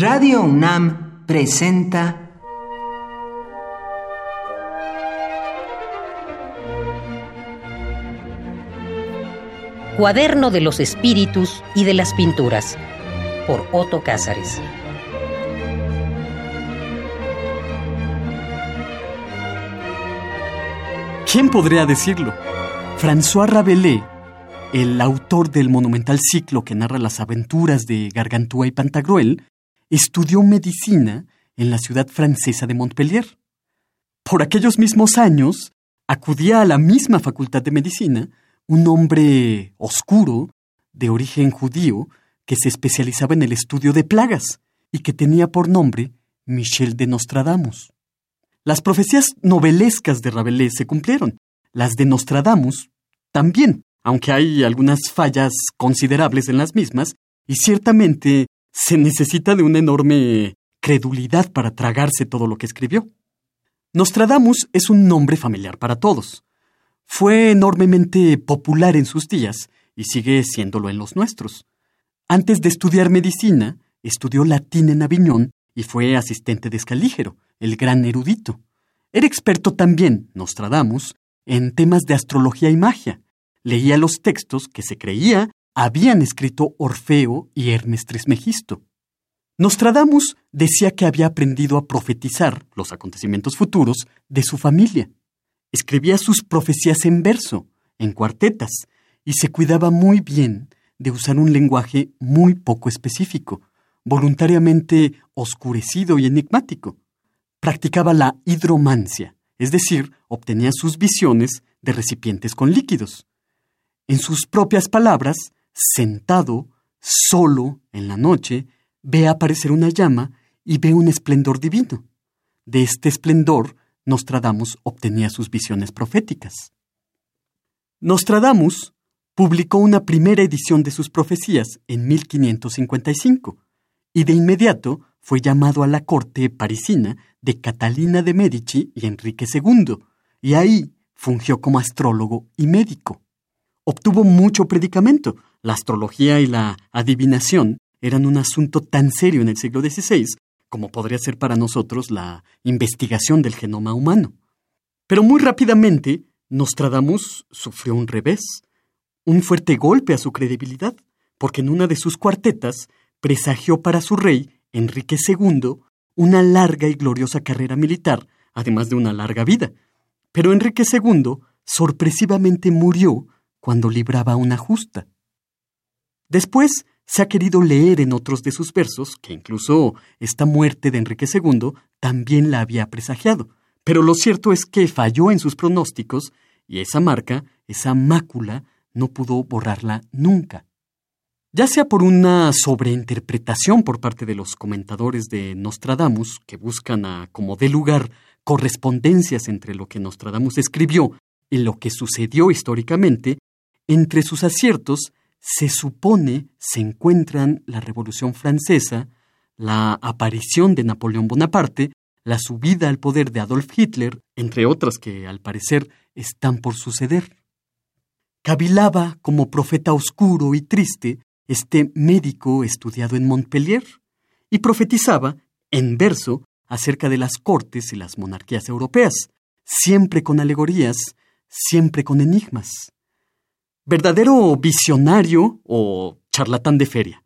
Radio UNAM presenta Cuaderno de los Espíritus y de las Pinturas por Otto Cázares. ¿Quién podría decirlo? François Rabelais, el autor del monumental ciclo que narra las aventuras de Gargantúa y Pantagruel, estudió medicina en la ciudad francesa de Montpellier. Por aquellos mismos años, acudía a la misma facultad de medicina un hombre oscuro, de origen judío, que se especializaba en el estudio de plagas y que tenía por nombre Michel de Nostradamus. Las profecías novelescas de Rabelais se cumplieron, las de Nostradamus también, aunque hay algunas fallas considerables en las mismas, y ciertamente se necesita de una enorme credulidad para tragarse todo lo que escribió. Nostradamus es un nombre familiar para todos. Fue enormemente popular en sus días y sigue siéndolo en los nuestros. Antes de estudiar medicina, estudió latín en Aviñón y fue asistente de Escalígero, el gran erudito. Era experto también, Nostradamus, en temas de astrología y magia. Leía los textos que se creía habían escrito Orfeo y Hermes Trismegisto. Nostradamus decía que había aprendido a profetizar los acontecimientos futuros de su familia. Escribía sus profecías en verso, en cuartetas, y se cuidaba muy bien de usar un lenguaje muy poco específico, voluntariamente oscurecido y enigmático. Practicaba la hidromancia, es decir, obtenía sus visiones de recipientes con líquidos. En sus propias palabras, sentado, solo, en la noche, ve aparecer una llama y ve un esplendor divino. De este esplendor, Nostradamus obtenía sus visiones proféticas. Nostradamus publicó una primera edición de sus profecías en 1555 y de inmediato fue llamado a la corte parisina de Catalina de Medici y Enrique II, y ahí fungió como astrólogo y médico. Obtuvo mucho predicamento. La astrología y la adivinación eran un asunto tan serio en el siglo XVI como podría ser para nosotros la investigación del genoma humano. Pero muy rápidamente, Nostradamus sufrió un revés, un fuerte golpe a su credibilidad, porque en una de sus cuartetas presagió para su rey, Enrique II, una larga y gloriosa carrera militar, además de una larga vida. Pero Enrique II sorpresivamente murió cuando libraba una justa. Después se ha querido leer en otros de sus versos que incluso esta muerte de Enrique II también la había presagiado, pero lo cierto es que falló en sus pronósticos y esa marca, esa mácula, no pudo borrarla nunca. Ya sea por una sobreinterpretación por parte de los comentadores de Nostradamus, que buscan a como dé lugar correspondencias entre lo que Nostradamus escribió y lo que sucedió históricamente, entre sus aciertos se supone se encuentran la Revolución Francesa, la aparición de Napoleón Bonaparte, la subida al poder de Adolf Hitler, entre otras que al parecer están por suceder. Cavilaba como profeta oscuro y triste este médico estudiado en Montpellier y profetizaba, en verso, acerca de las cortes y las monarquías europeas, siempre con alegorías, siempre con enigmas verdadero visionario o charlatán de feria.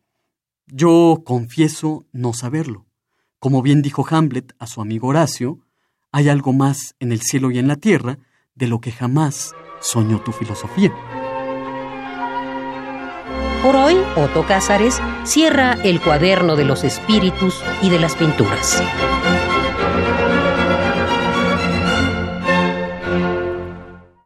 Yo confieso no saberlo. Como bien dijo Hamlet a su amigo Horacio, hay algo más en el cielo y en la tierra de lo que jamás soñó tu filosofía. Por hoy, Otto Cázares cierra el cuaderno de los espíritus y de las pinturas.